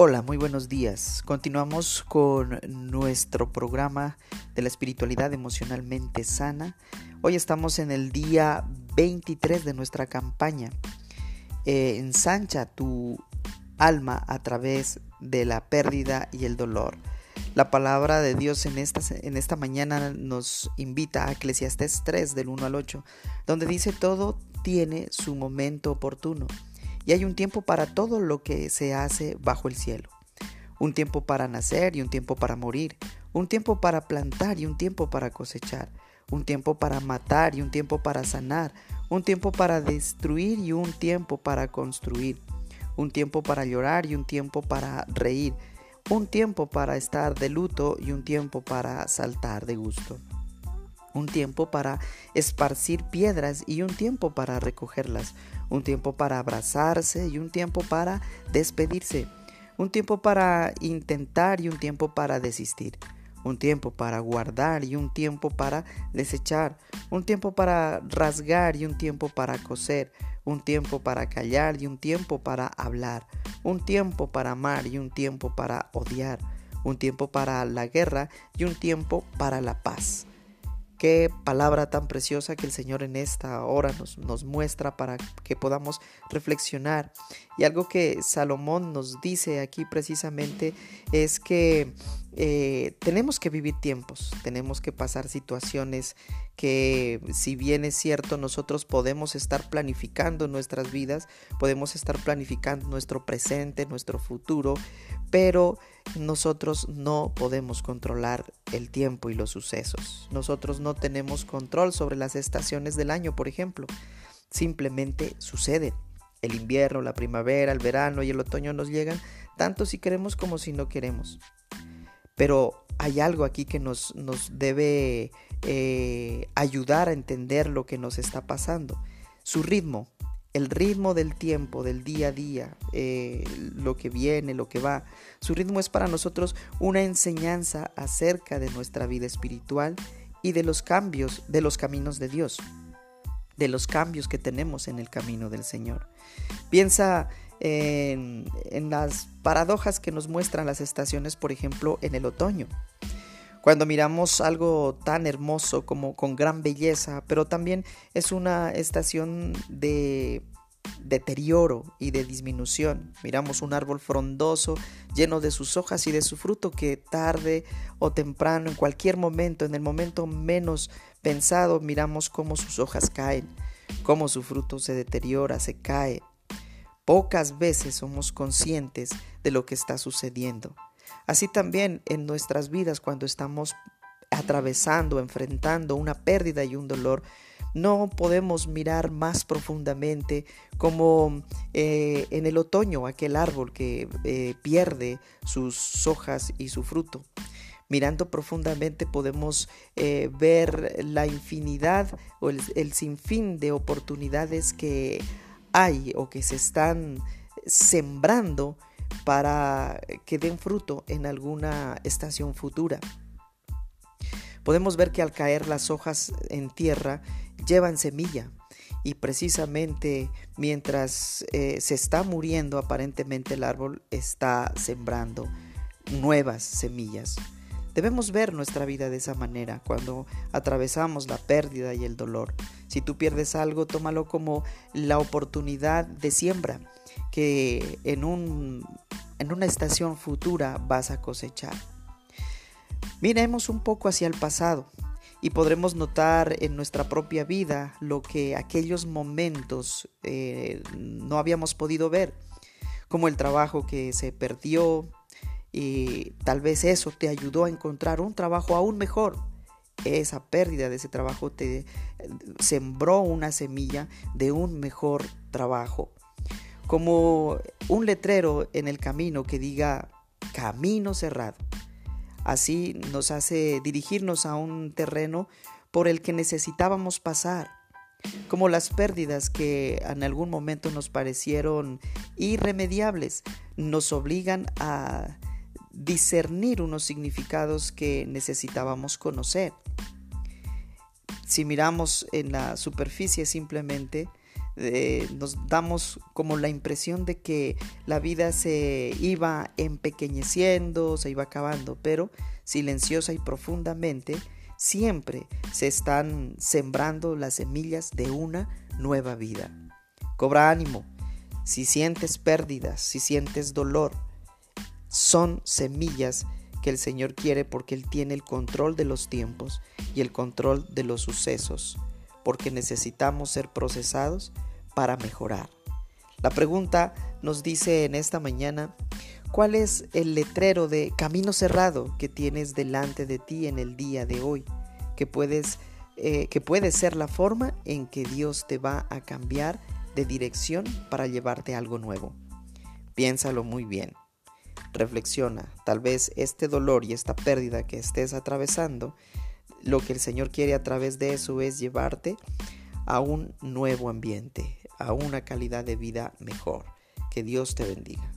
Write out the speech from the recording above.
Hola, muy buenos días. Continuamos con nuestro programa de la espiritualidad emocionalmente sana. Hoy estamos en el día 23 de nuestra campaña. Eh, ensancha tu alma a través de la pérdida y el dolor. La palabra de Dios en esta, en esta mañana nos invita a Eclesiastés 3 del 1 al 8, donde dice todo tiene su momento oportuno y hay un tiempo para todo lo que se hace bajo el cielo. Un tiempo para nacer y un tiempo para morir, un tiempo para plantar y un tiempo para cosechar, un tiempo para matar y un tiempo para sanar, un tiempo para destruir y un tiempo para construir, un tiempo para llorar y un tiempo para reír, un tiempo para estar de luto y un tiempo para saltar de gusto un tiempo para esparcir piedras y un tiempo para recogerlas, un tiempo para abrazarse y un tiempo para despedirse, un tiempo para intentar y un tiempo para desistir, un tiempo para guardar y un tiempo para desechar, un tiempo para rasgar y un tiempo para coser, un tiempo para callar y un tiempo para hablar, un tiempo para amar y un tiempo para odiar, un tiempo para la guerra y un tiempo para la paz. Qué palabra tan preciosa que el Señor en esta hora nos, nos, muestra para que podamos reflexionar. Y algo que Salomón nos dice aquí precisamente es que eh, tenemos que vivir tiempos, tenemos que pasar situaciones que si bien es cierto nosotros podemos estar planificando nuestras vidas, podemos estar planificando nuestro presente, nuestro futuro, pero nosotros no podemos controlar el tiempo y los sucesos. Nosotros no tenemos control sobre las estaciones del año, por ejemplo. Simplemente suceden. El invierno, la primavera, el verano y el otoño nos llegan tanto si queremos como si no queremos. Pero hay algo aquí que nos, nos debe eh, ayudar a entender lo que nos está pasando. Su ritmo, el ritmo del tiempo, del día a día, eh, lo que viene, lo que va. Su ritmo es para nosotros una enseñanza acerca de nuestra vida espiritual y de los cambios, de los caminos de Dios, de los cambios que tenemos en el camino del Señor. Piensa en, las paradojas que nos muestran las estaciones, por ejemplo, en el otoño. Cuando miramos algo tan hermoso como con gran belleza, pero también es una estación de deterioro y de disminución. Miramos un árbol frondoso, lleno de sus hojas y de su fruto que tarde o temprano, en cualquier momento, en el momento menos pensado, miramos cómo sus hojas caen, cómo su fruto se deteriora, se cae. Pocas veces somos conscientes de lo que está sucediendo. Así también en nuestras vidas cuando estamos atravesando, enfrentando una pérdida y un dolor, no podemos mirar más profundamente como eh, en el otoño aquel árbol que eh, pierde sus hojas y su fruto. Mirando profundamente podemos eh, ver la infinidad o el, el sinfín de oportunidades que hay o que se están sembrando para que den fruto en alguna estación futura. Podemos ver que al caer las hojas en tierra llevan semilla y precisamente mientras eh, se está muriendo aparentemente el árbol está sembrando nuevas semillas. Debemos ver nuestra vida de esa manera cuando atravesamos la pérdida y el dolor. Si tú pierdes algo, tómalo como la oportunidad de siembra que en, un, en una estación futura vas a cosechar. Miremos un poco hacia el pasado y podremos notar en nuestra propia vida lo que aquellos momentos eh, no habíamos podido ver, como el trabajo que se perdió y tal vez eso te ayudó a encontrar un trabajo aún mejor. Esa pérdida de ese trabajo te sembró una semilla de un mejor trabajo como un letrero en el camino que diga camino cerrado. Así nos hace dirigirnos a un terreno por el que necesitábamos pasar, como las pérdidas que en algún momento nos parecieron irremediables, nos obligan a discernir unos significados que necesitábamos conocer. Si miramos en la superficie simplemente eh, nos damos como la impresión de que la vida se iba empequeñeciendo, se iba acabando, pero silenciosa y profundamente, siempre se están sembrando las semillas de una nueva vida. Cobra ánimo. Si sientes pérdidas, si sientes dolor, son semillas que el Señor quiere porque Él tiene el control de los tiempos y el control de los sucesos, porque necesitamos ser procesados para mejorar. La pregunta nos dice en esta mañana, ¿cuál es el letrero de camino cerrado que tienes delante de ti en el día de hoy? Que puedes eh, que puede ser la forma en que Dios te va a cambiar de dirección para llevarte algo nuevo. Piénsalo muy bien. Reflexiona, tal vez este dolor y esta pérdida que estés atravesando, lo que el Señor quiere a través de eso es llevarte a un nuevo ambiente, a una calidad de vida mejor. Que Dios te bendiga.